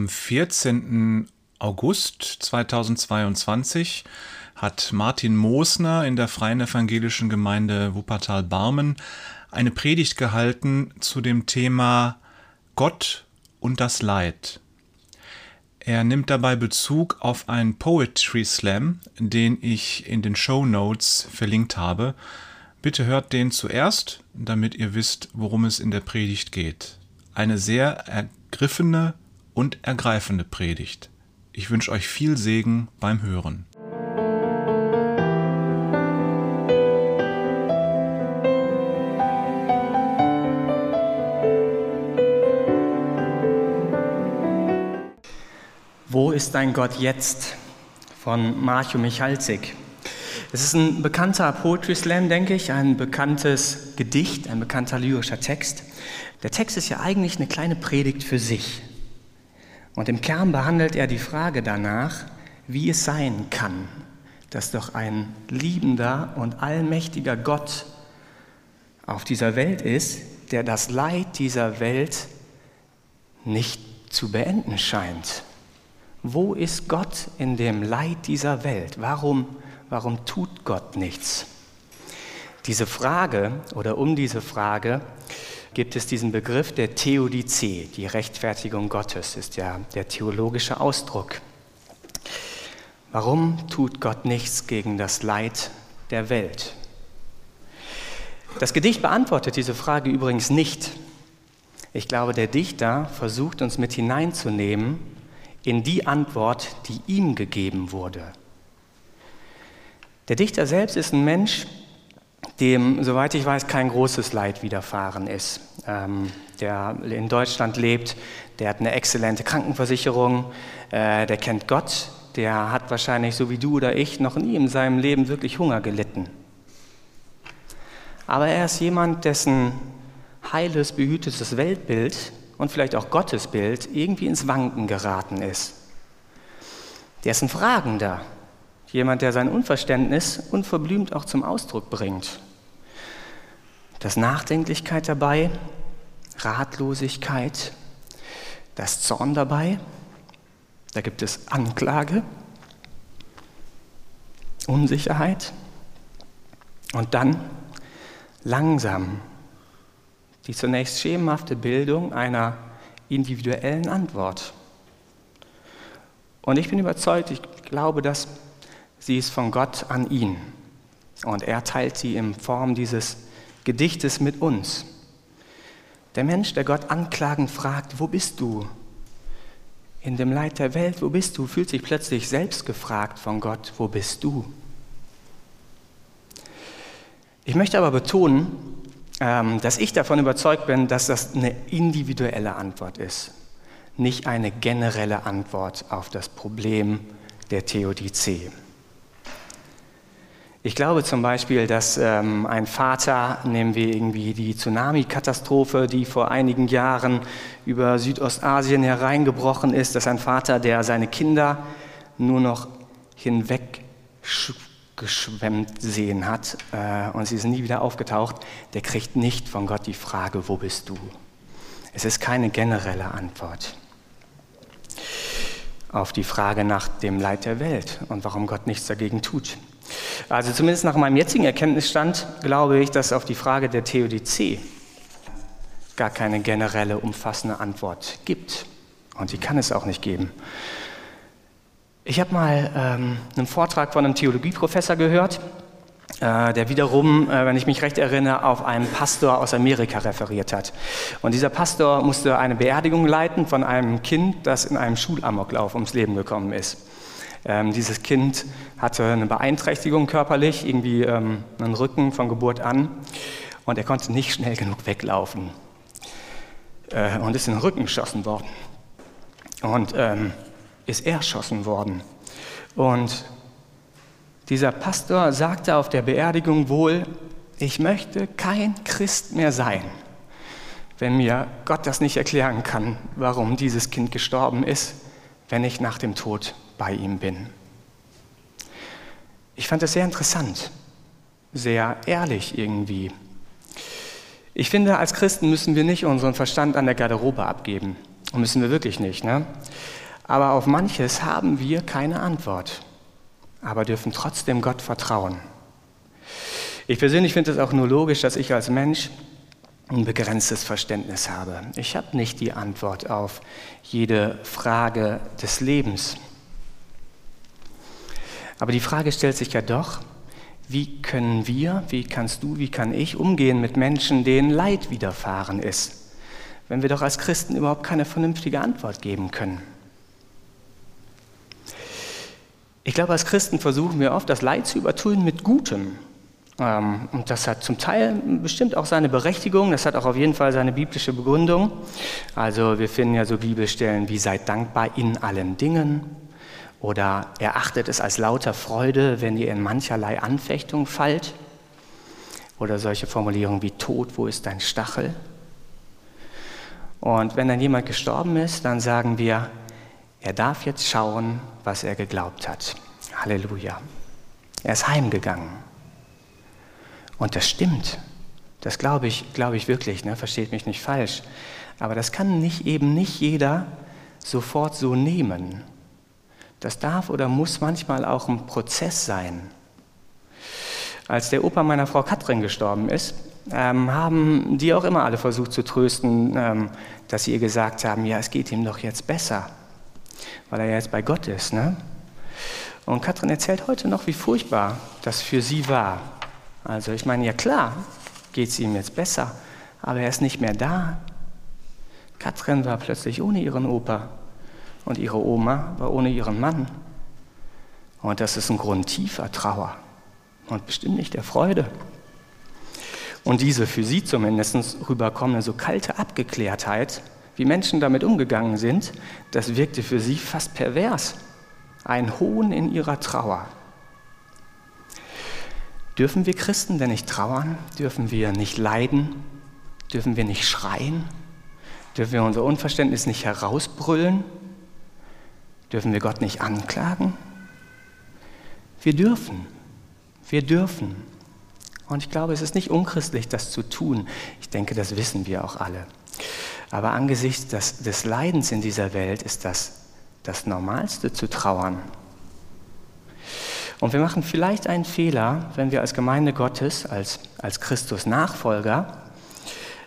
Am 14. August 2022 hat Martin Moosner in der Freien Evangelischen Gemeinde Wuppertal-Barmen eine Predigt gehalten zu dem Thema Gott und das Leid. Er nimmt dabei Bezug auf einen Poetry Slam, den ich in den Show Notes verlinkt habe. Bitte hört den zuerst, damit ihr wisst, worum es in der Predigt geht. Eine sehr ergriffene und ergreifende Predigt. Ich wünsche euch viel Segen beim Hören. Wo ist dein Gott jetzt? von Marcho Michalzik. Es ist ein bekannter Poetry Slam, denke ich, ein bekanntes Gedicht, ein bekannter lyrischer Text. Der Text ist ja eigentlich eine kleine Predigt für sich. Und im Kern behandelt er die Frage danach, wie es sein kann, dass doch ein liebender und allmächtiger Gott auf dieser Welt ist, der das Leid dieser Welt nicht zu beenden scheint. Wo ist Gott in dem Leid dieser Welt? Warum, warum tut Gott nichts? Diese Frage oder um diese Frage gibt es diesen Begriff der Theodizee, die Rechtfertigung Gottes, ist ja der theologische Ausdruck. Warum tut Gott nichts gegen das Leid der Welt? Das Gedicht beantwortet diese Frage übrigens nicht. Ich glaube, der Dichter versucht uns mit hineinzunehmen in die Antwort, die ihm gegeben wurde. Der Dichter selbst ist ein Mensch, dem, soweit ich weiß, kein großes Leid widerfahren ist. Ähm, der in Deutschland lebt, der hat eine exzellente Krankenversicherung, äh, der kennt Gott, der hat wahrscheinlich, so wie du oder ich, noch nie in seinem Leben wirklich Hunger gelitten. Aber er ist jemand, dessen heiles, behütetes Weltbild und vielleicht auch Gottesbild irgendwie ins Wanken geraten ist. Der ist ein Fragender, jemand, der sein Unverständnis unverblümt auch zum Ausdruck bringt. Das Nachdenklichkeit dabei, Ratlosigkeit, das Zorn dabei, da gibt es Anklage, Unsicherheit und dann langsam die zunächst schemenhafte Bildung einer individuellen Antwort. Und ich bin überzeugt, ich glaube, dass sie ist von Gott an ihn. Und er teilt sie in Form dieses Gedichtes mit uns. Der Mensch, der Gott anklagend fragt, wo bist du? In dem Leid der Welt, wo bist du? Fühlt sich plötzlich selbst gefragt von Gott, wo bist du? Ich möchte aber betonen, ähm, dass ich davon überzeugt bin, dass das eine individuelle Antwort ist, nicht eine generelle Antwort auf das Problem der Theodizee. Ich glaube zum Beispiel, dass ähm, ein Vater, nehmen wir irgendwie die Tsunami-Katastrophe, die vor einigen Jahren über Südostasien hereingebrochen ist, dass ein Vater, der seine Kinder nur noch hinweggeschwemmt sehen hat äh, und sie sind nie wieder aufgetaucht, der kriegt nicht von Gott die Frage, wo bist du? Es ist keine generelle Antwort auf die Frage nach dem Leid der Welt und warum Gott nichts dagegen tut. Also zumindest nach meinem jetzigen Erkenntnisstand glaube ich, dass auf die Frage der Theodizee gar keine generelle, umfassende Antwort gibt. Und die kann es auch nicht geben. Ich habe mal ähm, einen Vortrag von einem Theologieprofessor gehört, äh, der wiederum, äh, wenn ich mich recht erinnere, auf einen Pastor aus Amerika referiert hat. Und dieser Pastor musste eine Beerdigung leiten von einem Kind, das in einem Schulamoklauf ums Leben gekommen ist. Ähm, dieses Kind hatte eine Beeinträchtigung körperlich, irgendwie ähm, einen Rücken von Geburt an und er konnte nicht schnell genug weglaufen äh, und ist in den Rücken geschossen worden und ähm, ist erschossen worden. Und dieser Pastor sagte auf der Beerdigung wohl, ich möchte kein Christ mehr sein, wenn mir Gott das nicht erklären kann, warum dieses Kind gestorben ist, wenn ich nach dem Tod bei ihm bin. Ich fand das sehr interessant, sehr ehrlich irgendwie. Ich finde, als Christen müssen wir nicht unseren Verstand an der Garderobe abgeben. Müssen wir wirklich nicht. Ne? Aber auf manches haben wir keine Antwort, aber dürfen trotzdem Gott vertrauen. Ich persönlich finde es auch nur logisch, dass ich als Mensch ein begrenztes Verständnis habe. Ich habe nicht die Antwort auf jede Frage des Lebens. Aber die Frage stellt sich ja doch, wie können wir, wie kannst du, wie kann ich umgehen mit Menschen, denen Leid widerfahren ist, wenn wir doch als Christen überhaupt keine vernünftige Antwort geben können? Ich glaube, als Christen versuchen wir oft, das Leid zu übertun mit Gutem. Ähm, und das hat zum Teil bestimmt auch seine Berechtigung, das hat auch auf jeden Fall seine biblische Begründung. Also wir finden ja so Bibelstellen wie seid dankbar in allen Dingen oder erachtet es als lauter Freude, wenn ihr in mancherlei Anfechtung fallt oder solche Formulierungen wie Tod, wo ist dein Stachel? Und wenn dann jemand gestorben ist, dann sagen wir, er darf jetzt schauen, was er geglaubt hat. Halleluja. Er ist heimgegangen. Und das stimmt. Das glaube ich, glaube ich wirklich, ne? versteht mich nicht falsch. Aber das kann nicht, eben nicht jeder sofort so nehmen. Das darf oder muss manchmal auch ein Prozess sein. Als der Opa meiner Frau Katrin gestorben ist, ähm, haben die auch immer alle versucht zu trösten, ähm, dass sie ihr gesagt haben, ja, es geht ihm doch jetzt besser, weil er ja jetzt bei Gott ist. Ne? Und Katrin erzählt heute noch, wie furchtbar das für sie war. Also ich meine, ja klar, geht es ihm jetzt besser, aber er ist nicht mehr da. Katrin war plötzlich ohne ihren Opa und ihre Oma war ohne ihren Mann. Und das ist ein Grund tiefer Trauer und bestimmt nicht der Freude. Und diese für sie zumindest rüberkommende so kalte Abgeklärtheit, wie Menschen damit umgegangen sind, das wirkte für sie fast pervers. Ein Hohn in ihrer Trauer. Dürfen wir Christen denn nicht trauern? Dürfen wir nicht leiden? Dürfen wir nicht schreien? Dürfen wir unser Unverständnis nicht herausbrüllen? Dürfen wir Gott nicht anklagen? Wir dürfen. Wir dürfen. Und ich glaube, es ist nicht unchristlich, das zu tun. Ich denke, das wissen wir auch alle. Aber angesichts des, des Leidens in dieser Welt ist das das Normalste zu trauern. Und wir machen vielleicht einen Fehler, wenn wir als Gemeinde Gottes, als, als Christus-Nachfolger,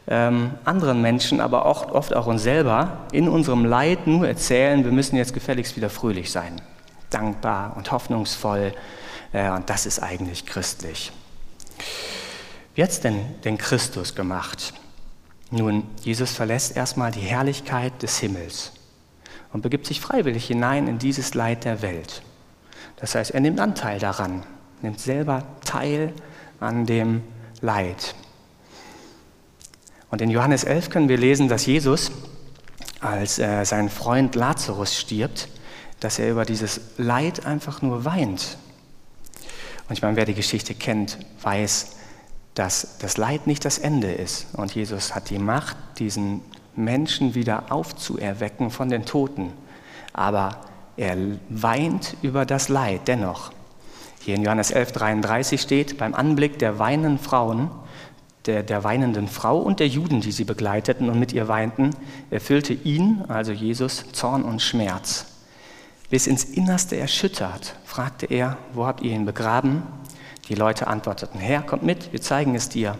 ähm, anderen Menschen, aber auch, oft auch uns selber, in unserem Leid nur erzählen, wir müssen jetzt gefälligst wieder fröhlich sein, dankbar und hoffnungsvoll. Äh, und das ist eigentlich christlich. Wie hat es denn den Christus gemacht? Nun, Jesus verlässt erstmal die Herrlichkeit des Himmels und begibt sich freiwillig hinein in dieses Leid der Welt. Das heißt, er nimmt Anteil daran, nimmt selber teil an dem Leid. Und in Johannes 11 können wir lesen, dass Jesus, als äh, sein Freund Lazarus stirbt, dass er über dieses Leid einfach nur weint. Und ich meine, wer die Geschichte kennt, weiß, dass das Leid nicht das Ende ist. Und Jesus hat die Macht, diesen Menschen wieder aufzuerwecken von den Toten. Aber er weint über das Leid dennoch. Hier in Johannes 11, 33 steht, beim Anblick der weinenden Frauen, der, der weinenden Frau und der Juden, die sie begleiteten und mit ihr weinten, erfüllte ihn, also Jesus, Zorn und Schmerz. Bis ins Innerste erschüttert, fragte er, wo habt ihr ihn begraben? Die Leute antworteten, Herr, kommt mit, wir zeigen es dir.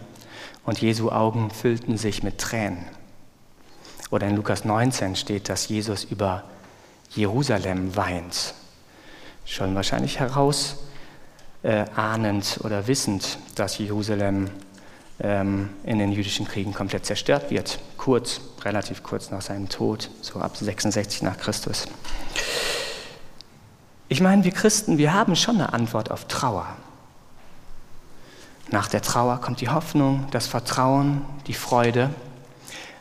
Und Jesu Augen füllten sich mit Tränen. Oder in Lukas 19 steht, dass Jesus über Jerusalem weint. Schon wahrscheinlich heraus äh, oder wissend, dass Jerusalem ähm, in den jüdischen Kriegen komplett zerstört wird. Kurz, relativ kurz nach seinem Tod, so ab 66 nach Christus. Ich meine, wir Christen, wir haben schon eine Antwort auf Trauer. Nach der Trauer kommt die Hoffnung, das Vertrauen, die Freude,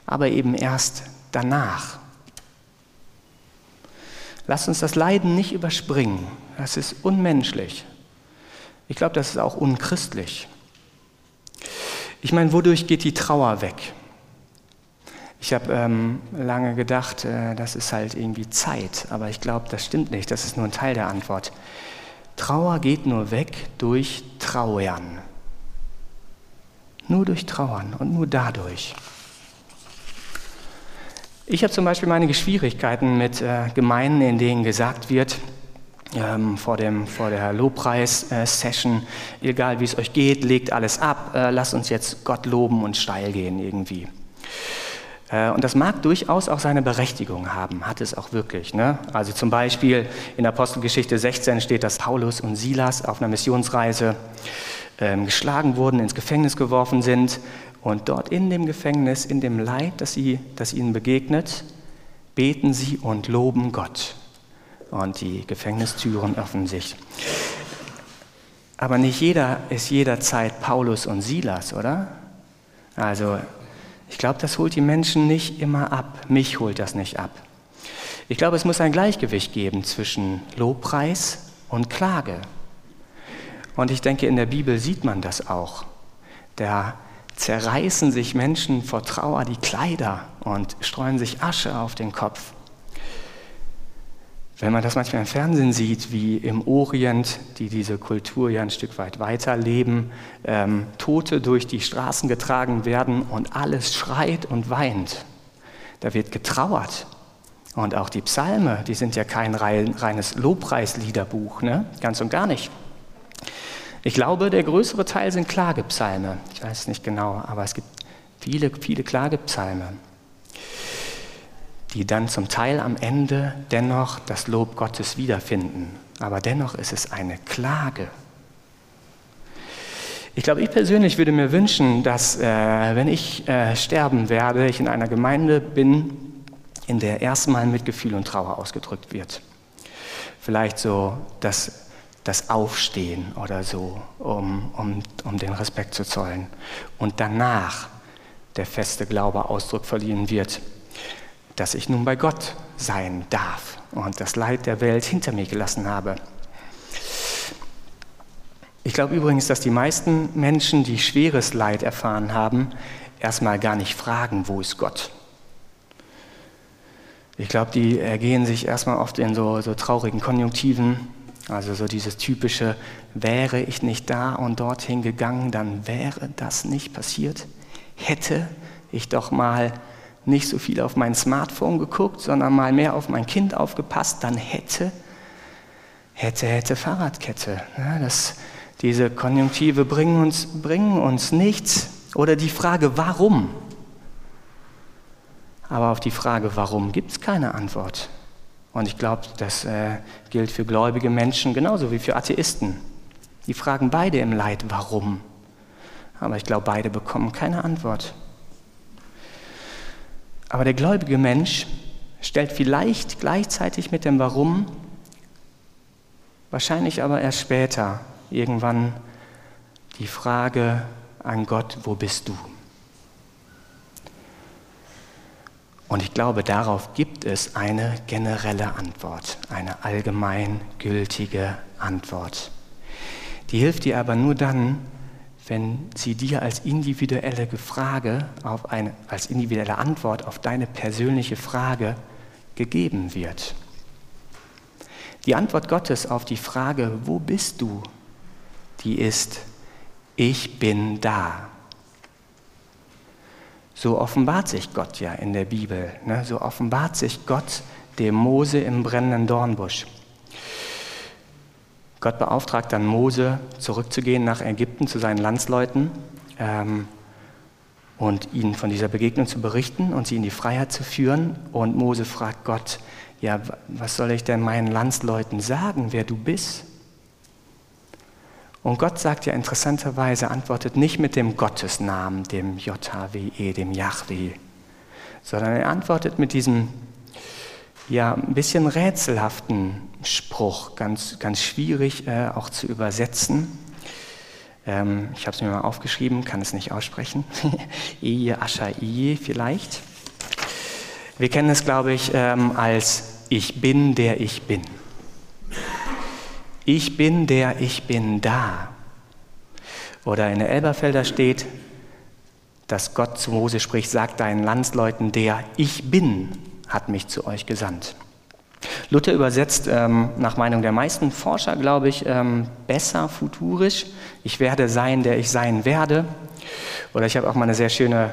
aber eben erst danach. Lasst uns das Leiden nicht überspringen. Das ist unmenschlich. Ich glaube, das ist auch unchristlich. Ich meine, wodurch geht die Trauer weg? Ich habe ähm, lange gedacht, äh, das ist halt irgendwie Zeit, aber ich glaube, das stimmt nicht. Das ist nur ein Teil der Antwort. Trauer geht nur weg durch Trauern. Nur durch Trauern und nur dadurch. Ich habe zum Beispiel meine Schwierigkeiten mit äh, Gemeinden, in denen gesagt wird, ähm, vor, dem, vor der Lobpreis-Session, äh, egal wie es euch geht, legt alles ab, äh, lasst uns jetzt Gott loben und steil gehen irgendwie. Äh, und das mag durchaus auch seine Berechtigung haben, hat es auch wirklich. Ne? Also zum Beispiel in Apostelgeschichte 16 steht, dass Paulus und Silas auf einer Missionsreise ähm, geschlagen wurden, ins Gefängnis geworfen sind und dort in dem Gefängnis, in dem Leid, das, sie, das ihnen begegnet, beten sie und loben Gott. Und die Gefängnistüren öffnen sich. Aber nicht jeder ist jederzeit Paulus und Silas, oder? Also ich glaube, das holt die Menschen nicht immer ab. Mich holt das nicht ab. Ich glaube, es muss ein Gleichgewicht geben zwischen Lobpreis und Klage. Und ich denke, in der Bibel sieht man das auch. Da zerreißen sich Menschen vor Trauer die Kleider und streuen sich Asche auf den Kopf. Wenn man das manchmal im Fernsehen sieht, wie im Orient, die diese Kultur ja ein Stück weit weiterleben, ähm, Tote durch die Straßen getragen werden und alles schreit und weint, da wird getrauert. Und auch die Psalme, die sind ja kein reines Lobpreisliederbuch, ne? ganz und gar nicht. Ich glaube, der größere Teil sind Klagepsalme. Ich weiß es nicht genau, aber es gibt viele, viele Klagepsalme, die dann zum Teil am Ende dennoch das Lob Gottes wiederfinden. Aber dennoch ist es eine Klage. Ich glaube, ich persönlich würde mir wünschen, dass, äh, wenn ich äh, sterben werde, ich in einer Gemeinde bin, in der erstmal Mitgefühl und Trauer ausgedrückt wird. Vielleicht so das das Aufstehen oder so, um, um, um den Respekt zu zollen. Und danach der feste Glaube Ausdruck verliehen wird, dass ich nun bei Gott sein darf und das Leid der Welt hinter mir gelassen habe. Ich glaube übrigens, dass die meisten Menschen, die schweres Leid erfahren haben, erstmal gar nicht fragen, wo ist Gott. Ich glaube, die ergehen sich erstmal oft in so, so traurigen Konjunktiven also so dieses typische, wäre ich nicht da und dorthin gegangen, dann wäre das nicht passiert. Hätte ich doch mal nicht so viel auf mein Smartphone geguckt, sondern mal mehr auf mein Kind aufgepasst, dann hätte, hätte, hätte Fahrradkette. Ja, das, diese Konjunktive bringen uns, bringen uns nichts. Oder die Frage, warum? Aber auf die Frage, warum, gibt es keine Antwort. Und ich glaube, das äh, gilt für gläubige Menschen genauso wie für Atheisten. Die fragen beide im Leid, warum. Aber ich glaube, beide bekommen keine Antwort. Aber der gläubige Mensch stellt vielleicht gleichzeitig mit dem Warum, wahrscheinlich aber erst später, irgendwann die Frage an Gott, wo bist du? Und ich glaube, darauf gibt es eine generelle Antwort, eine allgemeingültige Antwort. Die hilft dir aber nur dann, wenn sie dir als individuelle Frage auf eine, als individuelle Antwort auf deine persönliche Frage gegeben wird. Die Antwort Gottes auf die Frage, wo bist du, die ist, ich bin da. So offenbart sich Gott ja in der Bibel. Ne? So offenbart sich Gott dem Mose im brennenden Dornbusch. Gott beauftragt dann Mose, zurückzugehen nach Ägypten zu seinen Landsleuten ähm, und ihnen von dieser Begegnung zu berichten und sie in die Freiheit zu führen. Und Mose fragt Gott, ja, was soll ich denn meinen Landsleuten sagen, wer du bist? Und Gott sagt ja interessanterweise, antwortet nicht mit dem Gottesnamen, dem JHWE, dem Yahweh, sondern er antwortet mit diesem ja, ein bisschen rätselhaften Spruch, ganz, ganz schwierig äh, auch zu übersetzen. Ähm, ich habe es mir mal aufgeschrieben, kann es nicht aussprechen. Eje, Ascha, Eje vielleicht. Wir kennen es, glaube ich, ähm, als Ich bin, der ich bin. Ich bin der, ich bin da. Oder in der Elberfelder steht, dass Gott zu Mose spricht, sagt deinen Landsleuten, der ich bin, hat mich zu euch gesandt. Luther übersetzt ähm, nach Meinung der meisten Forscher, glaube ich, ähm, besser futurisch. Ich werde sein, der ich sein werde. Oder ich habe auch mal eine sehr schöne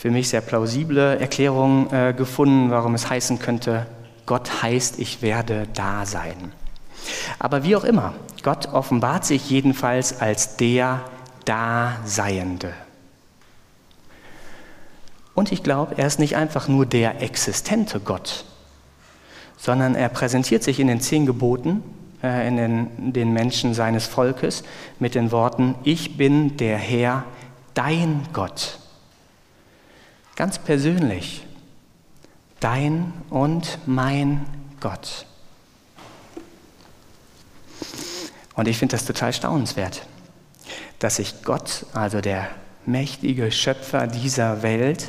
für mich sehr plausible Erklärung äh, gefunden, warum es heißen könnte, Gott heißt, ich werde da sein. Aber wie auch immer, Gott offenbart sich jedenfalls als der Daseiende. Und ich glaube, er ist nicht einfach nur der existente Gott, sondern er präsentiert sich in den zehn Geboten, äh, in den, den Menschen seines Volkes mit den Worten, ich bin der Herr, dein Gott. Ganz persönlich, dein und mein Gott. Und ich finde das total staunenswert, dass sich Gott, also der mächtige Schöpfer dieser Welt,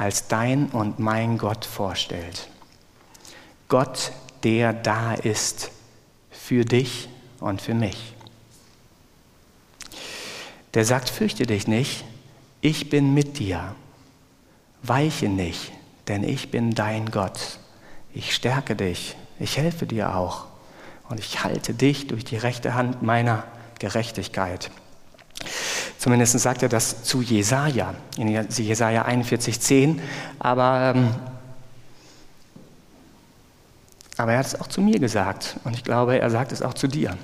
als dein und mein Gott vorstellt. Gott, der da ist für dich und für mich. Der sagt, fürchte dich nicht, ich bin mit dir. Weiche nicht, denn ich bin dein Gott. Ich stärke dich, ich helfe dir auch und ich halte dich durch die rechte Hand meiner Gerechtigkeit. Zumindest sagt er das zu Jesaja, in Jesaja 41,10. Aber, ähm, aber er hat es auch zu mir gesagt und ich glaube, er sagt es auch zu dir.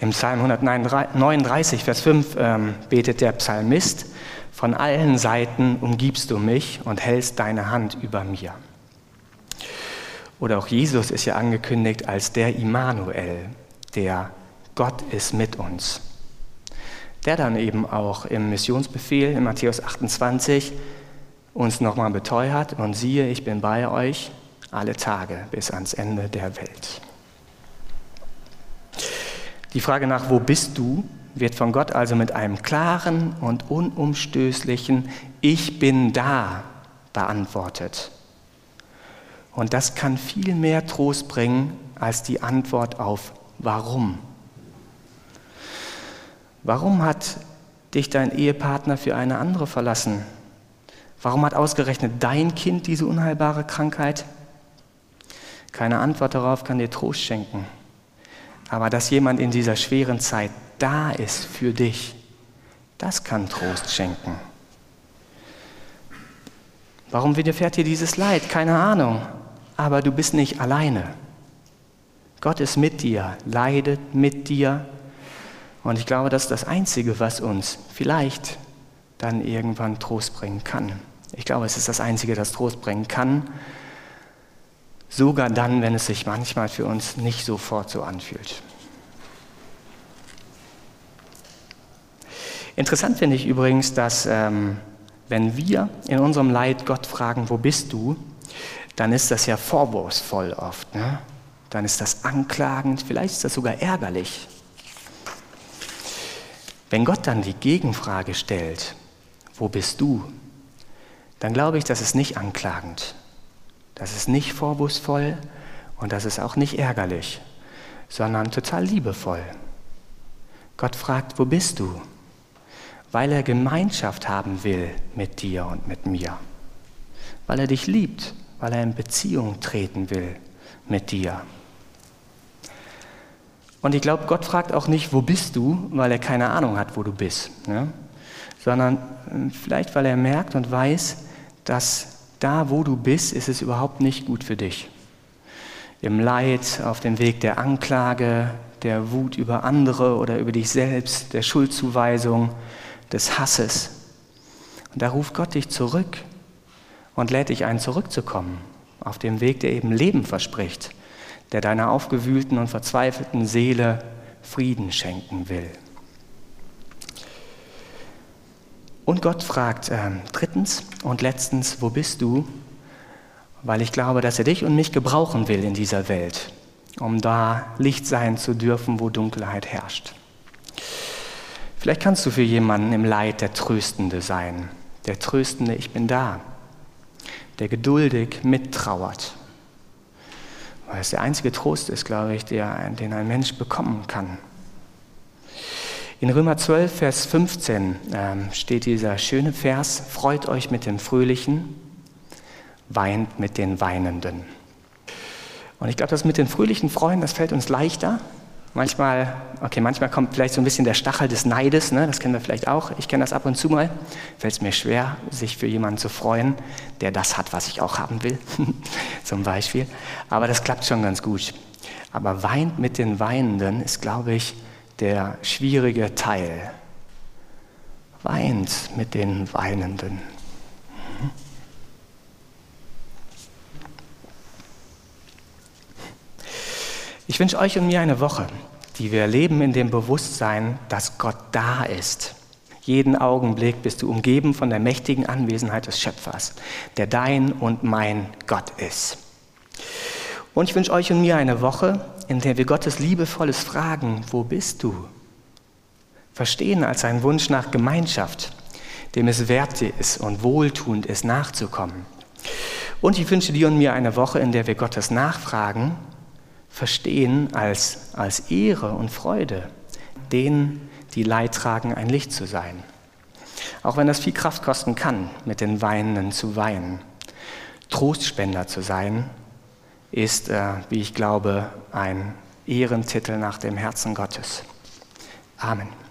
Im Psalm 139, Vers 5 ähm, betet der Psalmist, von allen Seiten umgibst du mich und hältst deine Hand über mir. Oder auch Jesus ist ja angekündigt als der Immanuel, der Gott ist mit uns. Der dann eben auch im Missionsbefehl in Matthäus 28 uns nochmal beteuert und siehe, ich bin bei euch alle Tage bis ans Ende der Welt. Die Frage nach, wo bist du, wird von Gott also mit einem klaren und unumstößlichen Ich bin da beantwortet. Und das kann viel mehr Trost bringen als die Antwort auf Warum. Warum hat dich dein Ehepartner für eine andere verlassen? Warum hat ausgerechnet dein Kind diese unheilbare Krankheit? Keine Antwort darauf kann dir Trost schenken. Aber dass jemand in dieser schweren Zeit da ist für dich, das kann Trost schenken. Warum widerfährt dir dieses Leid? Keine Ahnung aber du bist nicht alleine. Gott ist mit dir, leidet mit dir. Und ich glaube, das ist das Einzige, was uns vielleicht dann irgendwann Trost bringen kann. Ich glaube, es ist das Einzige, das Trost bringen kann. Sogar dann, wenn es sich manchmal für uns nicht sofort so anfühlt. Interessant finde ich übrigens, dass ähm, wenn wir in unserem Leid Gott fragen, wo bist du, dann ist das ja vorwurfsvoll oft. Ne? Dann ist das anklagend, vielleicht ist das sogar ärgerlich. Wenn Gott dann die Gegenfrage stellt, wo bist du? Dann glaube ich, das ist nicht anklagend. Das ist nicht vorwurfsvoll und das ist auch nicht ärgerlich, sondern total liebevoll. Gott fragt, wo bist du? Weil er Gemeinschaft haben will mit dir und mit mir. Weil er dich liebt weil er in Beziehung treten will mit dir. Und ich glaube, Gott fragt auch nicht, wo bist du, weil er keine Ahnung hat, wo du bist, ne? sondern äh, vielleicht, weil er merkt und weiß, dass da, wo du bist, ist es überhaupt nicht gut für dich. Im Leid, auf dem Weg der Anklage, der Wut über andere oder über dich selbst, der Schuldzuweisung, des Hasses. Und da ruft Gott dich zurück und lädt dich ein, zurückzukommen auf dem Weg, der eben Leben verspricht, der deiner aufgewühlten und verzweifelten Seele Frieden schenken will. Und Gott fragt äh, drittens und letztens, wo bist du? Weil ich glaube, dass er dich und mich gebrauchen will in dieser Welt, um da Licht sein zu dürfen, wo Dunkelheit herrscht. Vielleicht kannst du für jemanden im Leid der Tröstende sein, der Tröstende, ich bin da, der geduldig mittrauert. Weil es der einzige Trost ist, glaube ich, der, den ein Mensch bekommen kann. In Römer 12, Vers 15 ähm, steht dieser schöne Vers, freut euch mit den Fröhlichen, weint mit den Weinenden. Und ich glaube, das mit den fröhlichen Freuen, das fällt uns leichter, Manchmal, okay, manchmal kommt vielleicht so ein bisschen der Stachel des Neides, ne? das kennen wir vielleicht auch. Ich kenne das ab und zu mal. Fällt es mir schwer, sich für jemanden zu freuen, der das hat, was ich auch haben will, zum Beispiel. Aber das klappt schon ganz gut. Aber weint mit den Weinenden ist, glaube ich, der schwierige Teil. Weint mit den Weinenden. Ich wünsche euch und mir eine Woche, die wir leben in dem Bewusstsein, dass Gott da ist. Jeden Augenblick bist du umgeben von der mächtigen Anwesenheit des Schöpfers, der dein und mein Gott ist. Und ich wünsche euch und mir eine Woche, in der wir Gottes liebevolles Fragen, wo bist du? Verstehen als einen Wunsch nach Gemeinschaft, dem es wert ist und wohltuend ist, nachzukommen. Und ich wünsche dir und mir eine Woche, in der wir Gottes Nachfragen verstehen als, als Ehre und Freude, denen, die Leid tragen, ein Licht zu sein. Auch wenn das viel Kraft kosten kann, mit den Weinenden zu weinen. Trostspender zu sein, ist, äh, wie ich glaube, ein Ehrentitel nach dem Herzen Gottes. Amen.